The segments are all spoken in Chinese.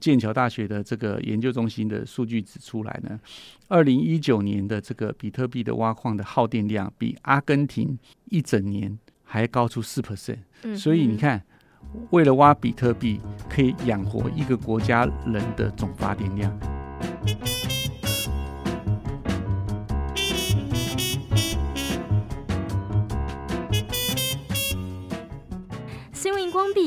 剑桥大学的这个研究中心的数据指出来呢，二零一九年的这个比特币的挖矿的耗电量比阿根廷一整年还高出四 percent。所以你看，为了挖比特币，可以养活一个国家人的总发电量。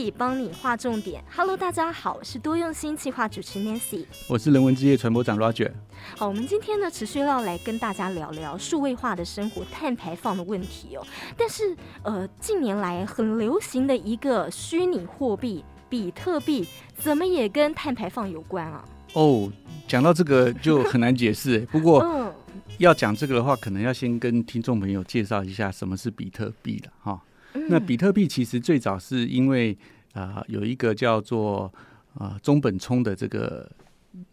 帮你画重点。Hello，大家好，我是多用心计划主持 Nancy，我是人文之夜传播长 Roger。好，我们今天呢，持续要来跟大家聊聊数位化的生活、碳排放的问题哦。但是，呃，近年来很流行的一个虚拟货币比特币，怎么也跟碳排放有关啊？哦，讲到这个就很难解释。不过，嗯、要讲这个的话，可能要先跟听众朋友介绍一下什么是比特币了哈。那比特币其实最早是因为啊、呃、有一个叫做啊、呃、中本聪的这个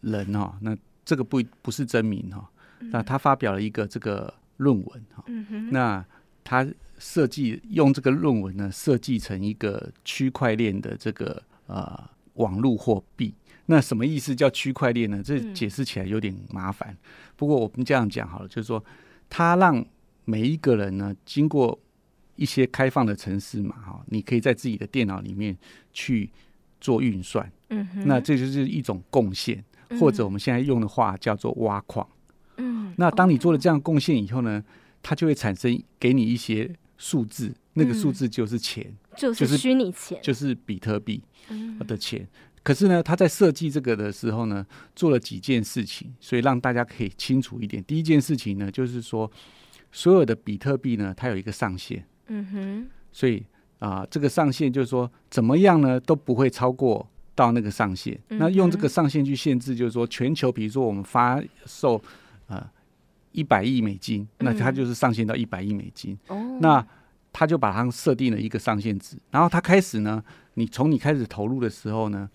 人哈、哦，那这个不不是真名哈、哦，那他发表了一个这个论文哈，那他设计用这个论文呢设计成一个区块链的这个呃网络货币，那什么意思叫区块链呢？这解释起来有点麻烦，不过我们这样讲好了，就是说他让每一个人呢经过一些开放的城市嘛，哈，你可以在自己的电脑里面去做运算，嗯哼，那这就是一种贡献，或者我们现在用的话叫做挖矿，嗯，那当你做了这样贡献以后呢，它就会产生给你一些数字，那个数字就是钱，就是虚拟钱，就是比特币的钱。可是呢，他在设计这个的时候呢，做了几件事情，所以让大家可以清楚一点。第一件事情呢，就是说所有的比特币呢，它有一个上限。嗯哼，所以啊，这个上限就是说，怎么样呢都不会超过到那个上限。嗯、那用这个上限去限制，就是说，全球比如说我们发售啊一百亿美金，那它就是上限到一百亿美金。哦，那他就把它设定了一个上限值，然后他开始呢，你从你开始投入的时候呢。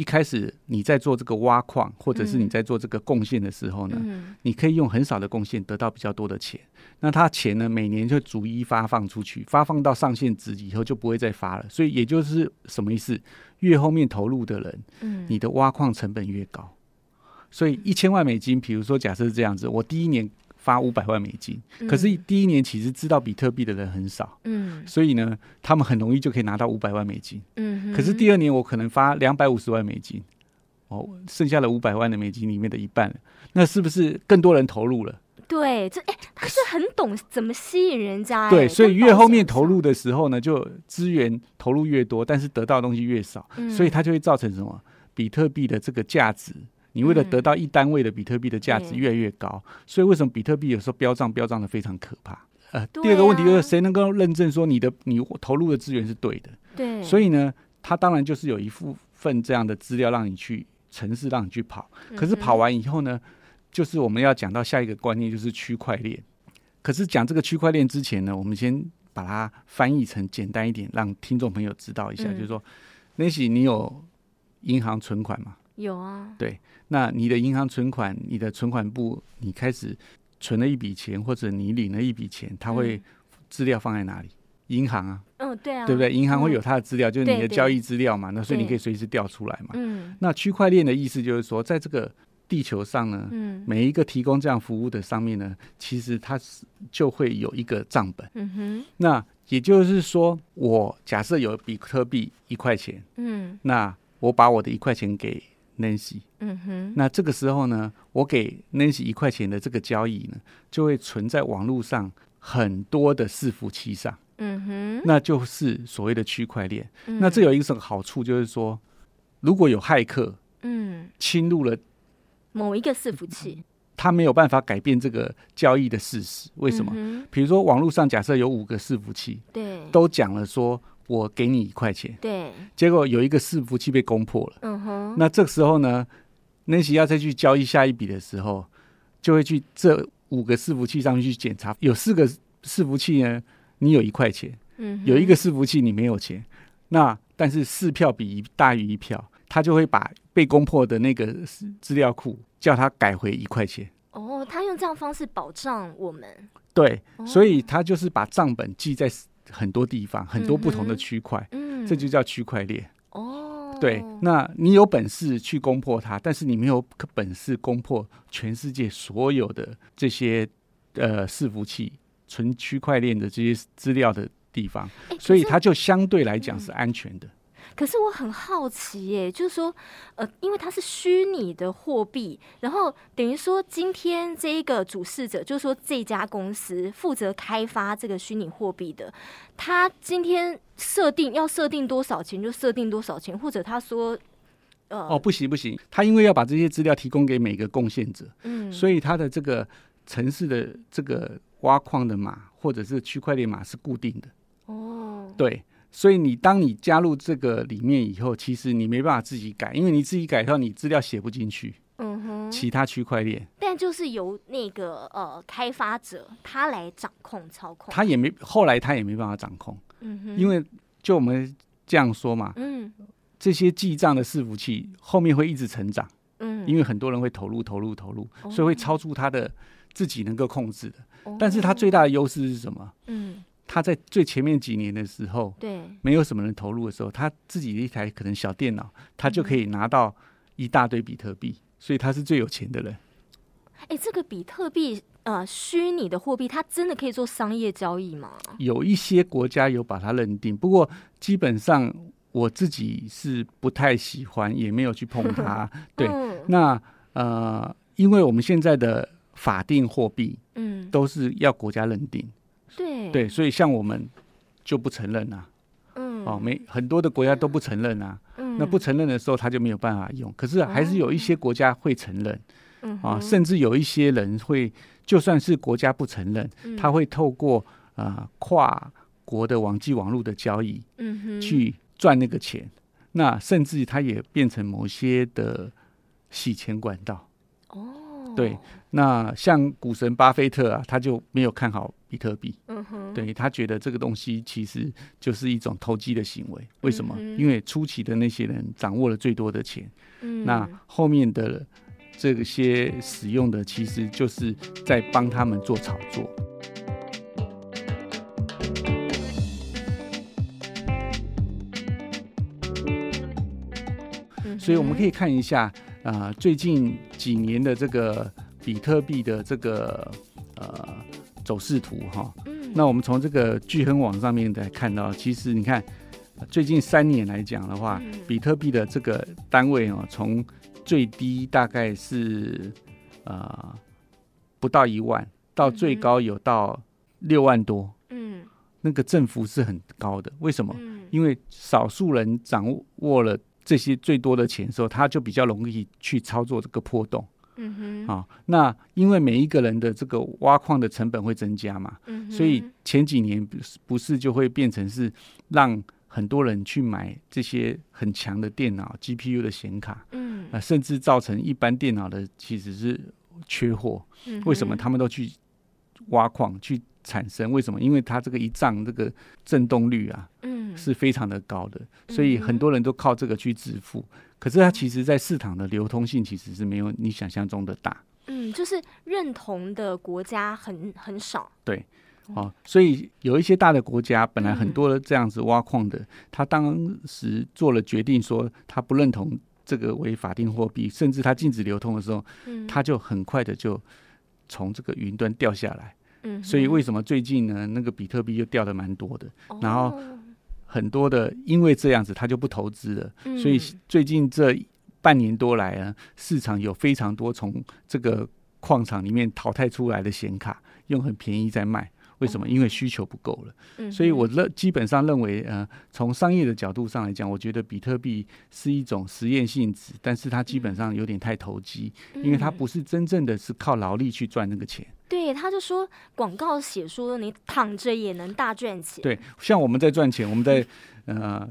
一开始你在做这个挖矿，或者是你在做这个贡献的时候呢，嗯、你可以用很少的贡献得到比较多的钱。那他钱呢，每年就逐一发放出去，发放到上限值以后就不会再发了。所以也就是什么意思？越后面投入的人，嗯、你的挖矿成本越高。所以一千万美金，比如说假设是这样子，我第一年。发五百万美金，可是第一年其实知道比特币的人很少，嗯，所以呢，他们很容易就可以拿到五百万美金，嗯，可是第二年我可能发两百五十万美金，哦，剩下的五百万的美金里面的一半，那是不是更多人投入了？对，这哎，他是很懂怎么吸引人家，对，所以越后面投入的时候呢，就资源投入越多，但是得到的东西越少，所以它就会造成什么？比特币的这个价值。你为了得到一单位的比特币的价值越来越高，嗯、所以为什么比特币有时候飙涨飙涨的非常可怕？呃，啊、第二个问题就是谁能够认证说你的你投入的资源是对的？对，所以呢，它当然就是有一部分这样的资料让你去城市让你去跑，可是跑完以后呢，就是我们要讲到下一个观念就是区块链。可是讲这个区块链之前呢，我们先把它翻译成简单一点，让听众朋友知道一下，嗯、就是说，那些你有银行存款吗？有啊，对，那你的银行存款，你的存款部，你开始存了一笔钱，或者你领了一笔钱，它会资料放在哪里？银行啊，嗯，对啊，对不对？银行会有它的资料，就是你的交易资料嘛，那所以你可以随时调出来嘛。嗯，那区块链的意思就是说，在这个地球上呢，嗯，每一个提供这样服务的上面呢，其实它是就会有一个账本。嗯哼，那也就是说，我假设有比特币一块钱，嗯，那我把我的一块钱给 Nancy，嗯哼，那这个时候呢，我给 Nancy 一块钱的这个交易呢，就会存在网络上很多的伺服器上，嗯哼，那就是所谓的区块链。嗯、那这有一个什么好处，就是说，如果有骇客，嗯，侵入了某一个伺服器，他没有办法改变这个交易的事实。为什么？嗯、比如说网络上假设有五个伺服器，对，都讲了说。我给你一块钱，对，结果有一个伺服器被攻破了，嗯哼，那这个时候呢，Nancy 要再去交易下一笔的时候，就会去这五个伺服器上面去检查，有四个伺服器呢，你有一块钱，嗯，有一个伺服器你没有钱，那但是四票比一大于一票，他就会把被攻破的那个资料库叫他改回一块钱。哦，他用这样方式保障我们，对，哦、所以他就是把账本记在。很多地方，很多不同的区块，嗯，这就叫区块链。哦，对，那你有本事去攻破它，但是你没有本事攻破全世界所有的这些呃伺服器、存区块链的这些资料的地方，所以它就相对来讲是安全的。可是我很好奇耶，就是说，呃，因为它是虚拟的货币，然后等于说今天这一个主事者，就是说这家公司负责开发这个虚拟货币的，他今天设定要设定多少钱就设定多少钱，或者他说，呃，哦，不行不行，他因为要把这些资料提供给每个贡献者，嗯，所以他的这个城市的这个挖矿的码或者是区块链码是固定的，哦，对。所以你当你加入这个里面以后，其实你没办法自己改，因为你自己改的话，你资料写不进去。嗯哼。其他区块链，但就是由那个呃开发者他来掌控操控。他也没后来他也没办法掌控。嗯哼。因为就我们这样说嘛，嗯，这些记账的伺服器后面会一直成长。嗯。因为很多人会投入投入投入，所以会超出他的自己能够控制的。哦。但是他最大的优势是什么？嗯。他在最前面几年的时候，对，没有什么人投入的时候，他自己的一台可能小电脑，他就可以拿到一大堆比特币，所以他是最有钱的人。哎，这个比特币，呃，虚拟的货币，它真的可以做商业交易吗？有一些国家有把它认定，不过基本上我自己是不太喜欢，也没有去碰它。对，嗯、那呃，因为我们现在的法定货币，嗯，都是要国家认定。对。对，所以像我们就不承认啊，嗯，哦，没很多的国家都不承认啊，嗯，那不承认的时候，他就没有办法用。可是还是有一些国家会承认，嗯，啊，甚至有一些人会，就算是国家不承认，他会透过啊跨国的网际网络的交易，嗯哼，去赚那个钱。那甚至他也变成某些的洗钱管道。哦，对，那像股神巴菲特啊，他就没有看好。比特币，嗯哼，对，他觉得这个东西其实就是一种投机的行为。为什么？嗯、因为初期的那些人掌握了最多的钱，嗯，那后面的这些使用的其实就是在帮他们做炒作。嗯、所以我们可以看一下啊、呃，最近几年的这个比特币的这个呃。走势图哈，那我们从这个聚亨网上面来看到，其实你看最近三年来讲的话，比特币的这个单位哦，从最低大概是呃不到一万，到最高有到六万多，嗯，那个振幅是很高的。为什么？因为少数人掌握了这些最多的钱的时候，他就比较容易去操作这个波动。嗯哼，好、哦，那因为每一个人的这个挖矿的成本会增加嘛，嗯，所以前几年不是不是就会变成是让很多人去买这些很强的电脑 GPU 的显卡，嗯，甚至造成一般电脑的其实是缺货。嗯，为什么他们都去挖矿去产生？为什么？因为它这个一涨，这个震动率啊，嗯，是非常的高的，所以很多人都靠这个去致富。可是它其实，在市场的流通性其实是没有你想象中的大。嗯，就是认同的国家很很少。对，哦，所以有一些大的国家，本来很多的这样子挖矿的，他当时做了决定，说他不认同这个为法定货币，甚至他禁止流通的时候，嗯他就很快的就从这个云端掉下来。嗯，所以为什么最近呢？那个比特币又掉的蛮多的，然后。很多的，因为这样子，他就不投资了。嗯、所以最近这半年多来啊，市场有非常多从这个矿场里面淘汰出来的显卡，用很便宜在卖。为什么？因为需求不够了。嗯、所以我认基本上认为，呃，从商业的角度上来讲，我觉得比特币是一种实验性质，但是它基本上有点太投机，嗯、因为它不是真正的是靠劳力去赚那个钱。对，他就说广告写说你躺着也能大赚钱。对，像我们在赚钱，我们在呃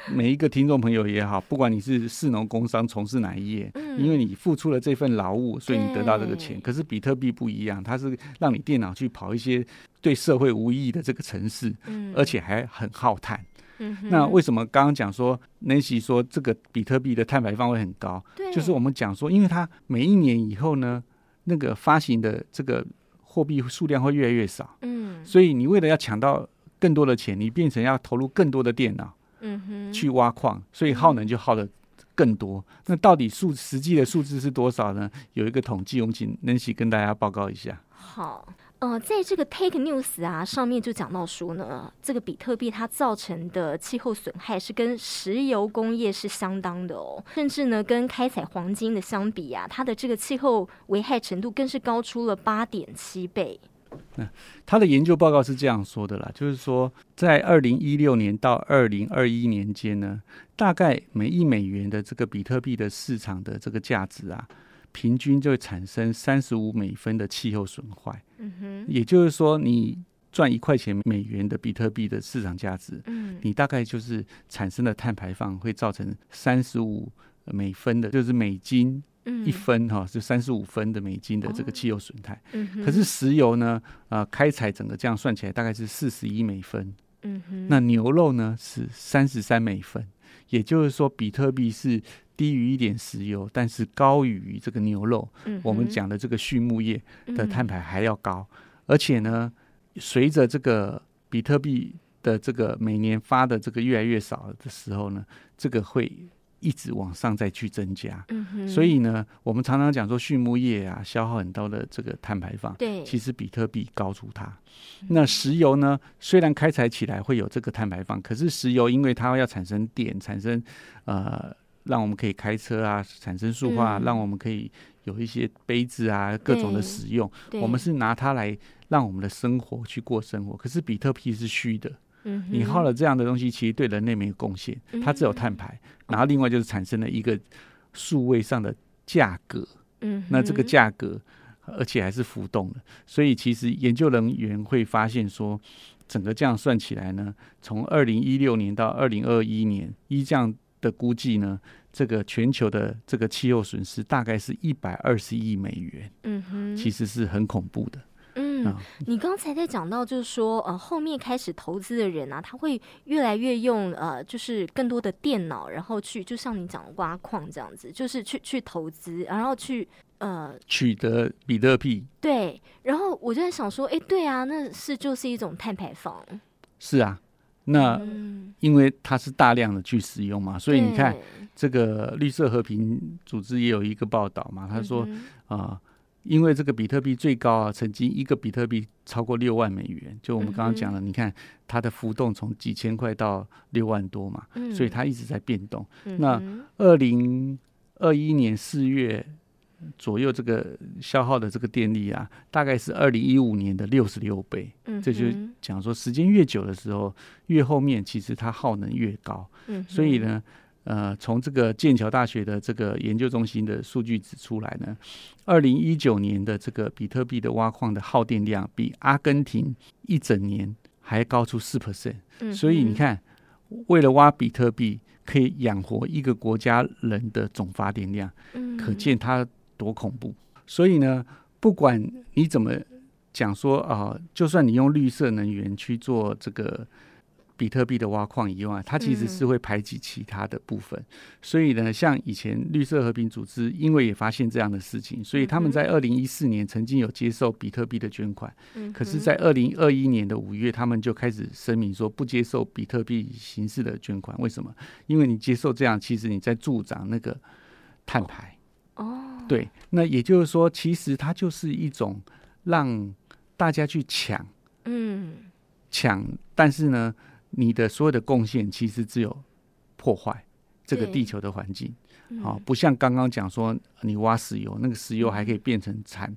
每一个听众朋友也好，不管你是市农工商从事哪一业，嗯、因为你付出了这份劳务，所以你得到这个钱。可是比特币不一样，它是让你电脑去跑一些对社会无意义的这个程式，嗯、而且还很耗碳。嗯、那为什么刚刚讲说 Nancy 说这个比特币的碳排放会很高？对就是我们讲说，因为它每一年以后呢，那个发行的这个。货币数量会越来越少，嗯，所以你为了要抢到更多的钱，你变成要投入更多的电脑，嗯哼，去挖矿，所以耗能就耗的更多。那到底数实际的数字是多少呢？有一个统计，我们请 Nancy 跟大家报告一下。好。呃，在这个 Take News 啊上面就讲到说呢，这个比特币它造成的气候损害是跟石油工业是相当的哦，甚至呢跟开采黄金的相比啊，它的这个气候危害程度更是高出了八点七倍。那他的研究报告是这样说的啦，就是说在二零一六年到二零二一年间呢，大概每一美元的这个比特币的市场的这个价值啊。平均就会产生三十五美分的气候损坏。嗯哼，也就是说，你赚一块钱美元的比特币的市场价值，嗯，你大概就是产生的碳排放会造成三十五美分的，就是美金一分哈，是三十五分的美金的这个汽油损害。嗯哼，可是石油呢，啊，开采整个这样算起来大概是四十一美分。嗯哼，那牛肉呢是三十三美分，也就是说，比特币是。低于一点石油，但是高于这个牛肉，嗯、我们讲的这个畜牧业的碳排还要高。嗯、而且呢，随着这个比特币的这个每年发的这个越来越少的时候呢，这个会一直往上再去增加。嗯、所以呢，我们常常讲说畜牧业啊，消耗很多的这个碳排放。对，其实比特币高出它。嗯、那石油呢，虽然开采起来会有这个碳排放，可是石油因为它要产生电，产生呃。让我们可以开车啊，产生塑化，嗯、让我们可以有一些杯子啊，各种的使用。我们是拿它来让我们的生活去过生活。可是比特币是虚的，嗯、你耗了这样的东西，其实对人类没有贡献，它只有碳排。然后另外就是产生了一个数位上的价格，嗯、那这个价格而且还是浮动的。所以其实研究人员会发现说，整个这样算起来呢，从二零一六年到二零二一年，依这样的估计呢。这个全球的这个气候损失大概是一百二十亿美元，嗯哼，其实是很恐怖的。嗯，嗯，你刚才在讲到，就是说，呃，后面开始投资的人啊，他会越来越用呃，就是更多的电脑，然后去，就像你讲的挖矿这样子，就是去去投资，然后去呃取得比特币。对，然后我就在想说，哎，对啊，那是就是一种碳排放。是啊。那因为它是大量的去使用嘛，所以你看这个绿色和平组织也有一个报道嘛，他说啊，因为这个比特币最高啊，曾经一个比特币超过六万美元，就我们刚刚讲的，你看它的浮动从几千块到六万多嘛，所以它一直在变动。那二零二一年四月。左右这个消耗的这个电力啊，大概是二零一五年的六十六倍。嗯，这就讲说，时间越久的时候，越后面其实它耗能越高。嗯，所以呢，呃，从这个剑桥大学的这个研究中心的数据指出来呢，二零一九年的这个比特币的挖矿的耗电量，比阿根廷一整年还高出四 percent。嗯，所以你看，为了挖比特币，可以养活一个国家人的总发电量。嗯，可见它。多恐怖！所以呢，不管你怎么讲说啊、呃，就算你用绿色能源去做这个比特币的挖矿以外，它其实是会排挤其他的部分。嗯、所以呢，像以前绿色和平组织，因为也发现这样的事情，所以他们在二零一四年曾经有接受比特币的捐款。嗯、可是，在二零二一年的五月，他们就开始声明说不接受比特币形式的捐款。为什么？因为你接受这样，其实你在助长那个碳排。哦。对，那也就是说，其实它就是一种让大家去抢，嗯，抢，但是呢，你的所有的贡献其实只有破坏这个地球的环境，好、哦，不像刚刚讲说你挖石油，那个石油还可以变成产、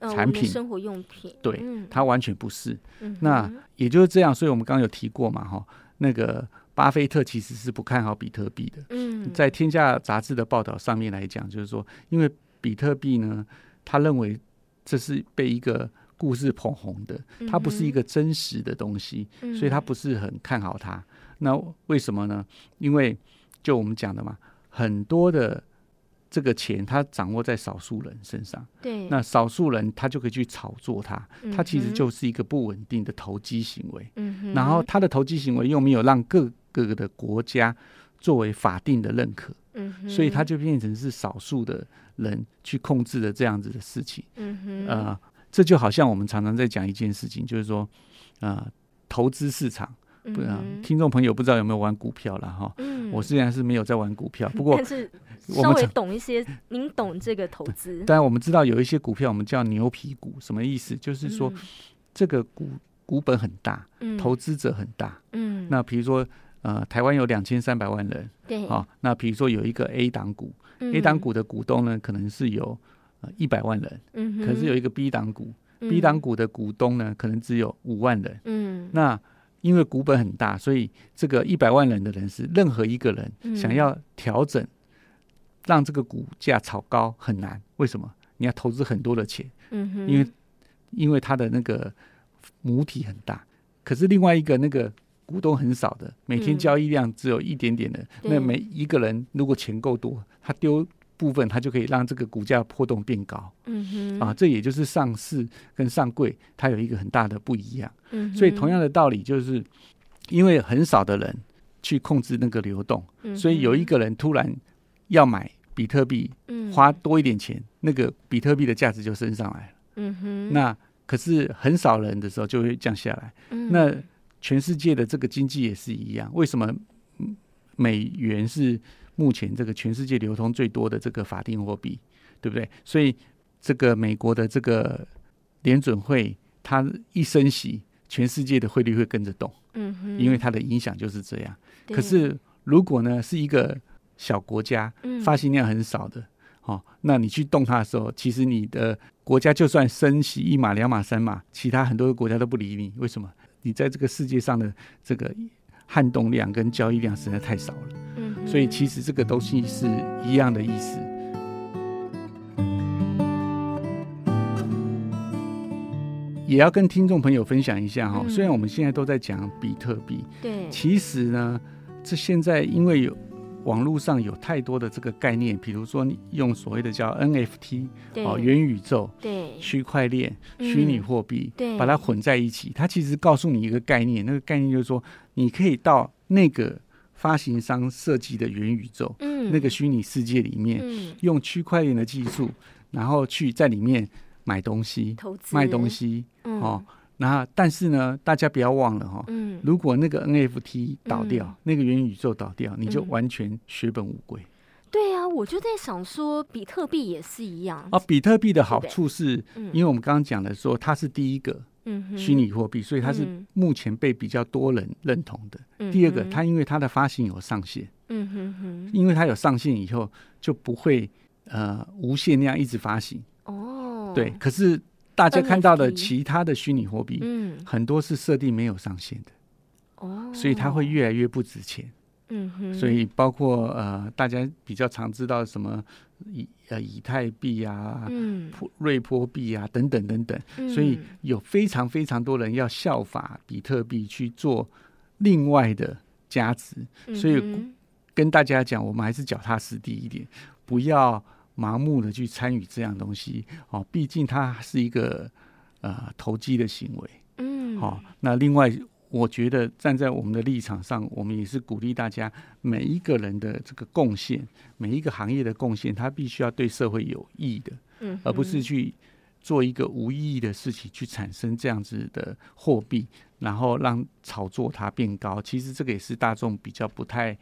嗯、产品、生活用品，对，它完全不是。嗯、那也就是这样，所以我们刚刚有提过嘛，哈，那个。巴菲特其实是不看好比特币的。嗯，在《天下》杂志的报道上面来讲，就是说，因为比特币呢，他认为这是被一个故事捧红的，它不是一个真实的东西，所以他不是很看好它。那为什么呢？因为就我们讲的嘛，很多的。这个钱它掌握在少数人身上，对，那少数人他就可以去炒作它，它其实就是一个不稳定的投机行为。嗯，然后他的投机行为又没有让各个的国家作为法定的认可，嗯哼，所以他就变成是少数的人去控制的这样子的事情。嗯哼，呃，这就好像我们常常在讲一件事情，就是说，啊、呃，投资市场。不，听众朋友不知道有没有玩股票了哈？嗯，我虽然是没有在玩股票，不过但是稍微懂一些。您懂这个投资？当然，我们知道有一些股票我们叫牛皮股，什么意思？就是说这个股股本很大，嗯、投资者很大。嗯，那比如说呃，台湾有两千三百万人，对，好、哦，那比如说有一个 A 档股、嗯、，A 档股的股东呢可能是有呃一百万人，嗯，可是有一个 B 档股、嗯、，B 档股的股东呢可能只有五万人，嗯，那。因为股本很大，所以这个一百万人的人是任何一个人想要调整，让这个股价炒高很难。为什么？你要投资很多的钱，因为因为他的那个母体很大，可是另外一个那个股东很少的，每天交易量只有一点点的，那每一个人如果钱够多，他丢。部分它就可以让这个股价波动变高，嗯哼，啊，这也就是上市跟上柜它有一个很大的不一样，嗯，所以同样的道理就是，因为很少的人去控制那个流动，嗯，所以有一个人突然要买比特币，嗯，花多一点钱，那个比特币的价值就升上来了，嗯哼，那可是很少人的时候就会降下来，嗯，那全世界的这个经济也是一样，为什么美元是？目前这个全世界流通最多的这个法定货币，对不对？所以这个美国的这个联准会，它一升息，全世界的汇率会跟着动。嗯哼，因为它的影响就是这样。可是如果呢是一个小国家，发行量很少的，哦，那你去动它的时候，其实你的国家就算升息一码、两码、三码，其他很多的国家都不理你。为什么？你在这个世界上的这个撼动量跟交易量实在太少了。所以其实这个东西是一样的意思，也要跟听众朋友分享一下哈。虽然我们现在都在讲比特币，对，其实呢，这现在因为有网络上有太多的这个概念，比如说用所谓的叫 NFT，哦，元宇宙，对，区块链、虚拟货币，对，把它混在一起。它其实告诉你一个概念，那个概念就是说，你可以到那个。发行商设计的元宇宙，嗯，那个虚拟世界里面，嗯，用区块链的技术，然后去在里面买东西、投资、卖东西，嗯、哦，那但是呢，大家不要忘了哈、哦，嗯，如果那个 NFT 倒掉，嗯、那个元宇宙倒掉，你就完全血本无归。对呀、啊，我就在想说，比特币也是一样。啊，比特币的好处是，因为我们刚刚讲的说，它是第一个。嗯，虚拟货币，所以它是目前被比较多人认同的。嗯、第二个，它因为它的发行有上限，嗯哼哼，因为它有上限以后就不会呃无限那样一直发行。哦，对。可是大家看到的其他的虚拟货币，嗯，很多是设定没有上限的。哦，所以它会越来越不值钱。嗯哼，所以包括呃，大家比较常知道什么以呃以太币啊，嗯，瑞波币啊等等等等，嗯，所以有非常非常多人要效法比特币去做另外的价值，所以跟大家讲，我们还是脚踏实地一点，不要盲目的去参与这样东西。哦，毕竟它是一个呃投机的行为，嗯，好，那另外。我觉得站在我们的立场上，我们也是鼓励大家每一个人的这个贡献，每一个行业的贡献，它必须要对社会有益的，嗯，而不是去做一个无意义的事情，去产生这样子的货币，然后让炒作它变高。其实这个也是大众比较不太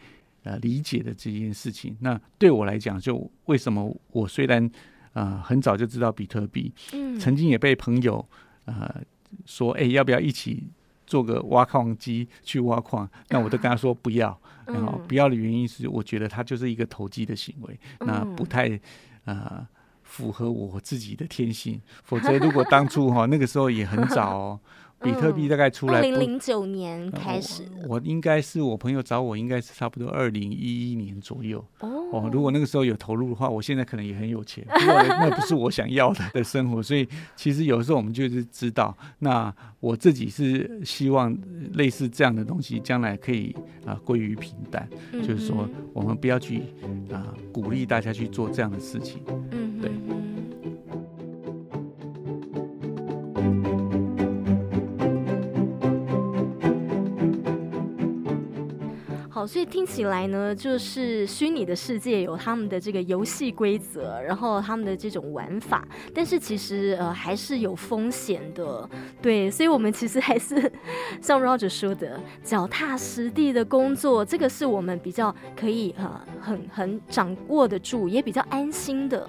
呃理解的这件事情。那对我来讲，就为什么我虽然呃很早就知道比特币，嗯，曾经也被朋友呃说，哎，要不要一起？做个挖矿机去挖矿，那我都跟他说不要。然后不要的原因是，我觉得它就是一个投机的行为，那不太呃符合我自己的天性。否则，如果当初哈那个时候也很早哦。比特币大概出来，二零零九年开始。我应该是我朋友找我，应该是差不多二零一一年左右。哦，如果那个时候有投入的话，我现在可能也很有钱。不过那不是我想要的 的生活，所以其实有时候我们就是知道，那我自己是希望类似这样的东西，将来可以啊归于平淡。就是说，我们不要去啊鼓励大家去做这样的事情。嗯，对。所以听起来呢，就是虚拟的世界有他们的这个游戏规则，然后他们的这种玩法，但是其实呃还是有风险的，对，所以我们其实还是 像 Roger 说的，脚踏实地的工作，这个是我们比较可以呃很很掌握得住，也比较安心的。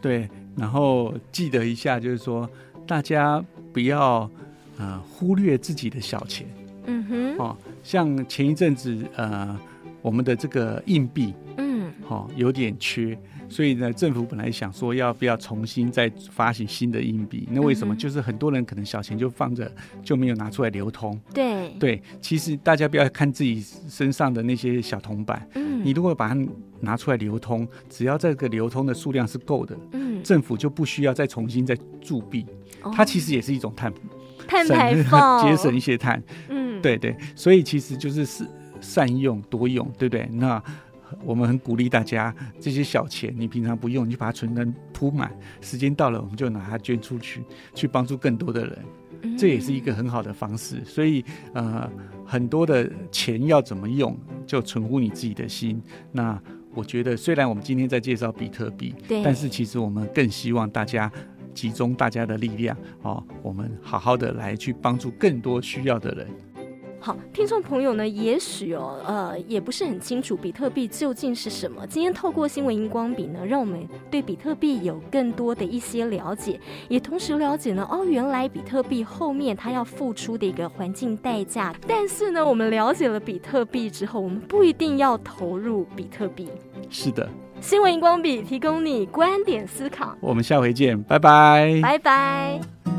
对，然后记得一下，就是说大家不要呃忽略自己的小钱。嗯哼，哦，像前一阵子，呃，我们的这个硬币，嗯，哦，有点缺，所以呢，政府本来想说要不要重新再发行新的硬币？那为什么？嗯、就是很多人可能小钱就放着，就没有拿出来流通。对。对，其实大家不要看自己身上的那些小铜板，嗯，你如果把它拿出来流通，只要这个流通的数量是够的，嗯，政府就不需要再重新再铸币，哦、它其实也是一种碳碳排放，节省一些碳，嗯。对对，所以其实就是是善用多用，对不对？那我们很鼓励大家，这些小钱你平常不用，你就把它存得铺满，时间到了我们就拿它捐出去，去帮助更多的人，这也是一个很好的方式。所以呃，很多的钱要怎么用，就存乎你自己的心。那我觉得，虽然我们今天在介绍比特币，对但是其实我们更希望大家集中大家的力量，哦，我们好好的来去帮助更多需要的人。好，听众朋友呢，也许哦，呃，也不是很清楚比特币究竟是什么。今天透过新闻荧光笔呢，让我们对比特币有更多的一些了解，也同时了解呢，哦，原来比特币后面它要付出的一个环境代价。但是呢，我们了解了比特币之后，我们不一定要投入比特币。是的，新闻荧光笔提供你观点思考。我们下回见，拜拜，拜拜。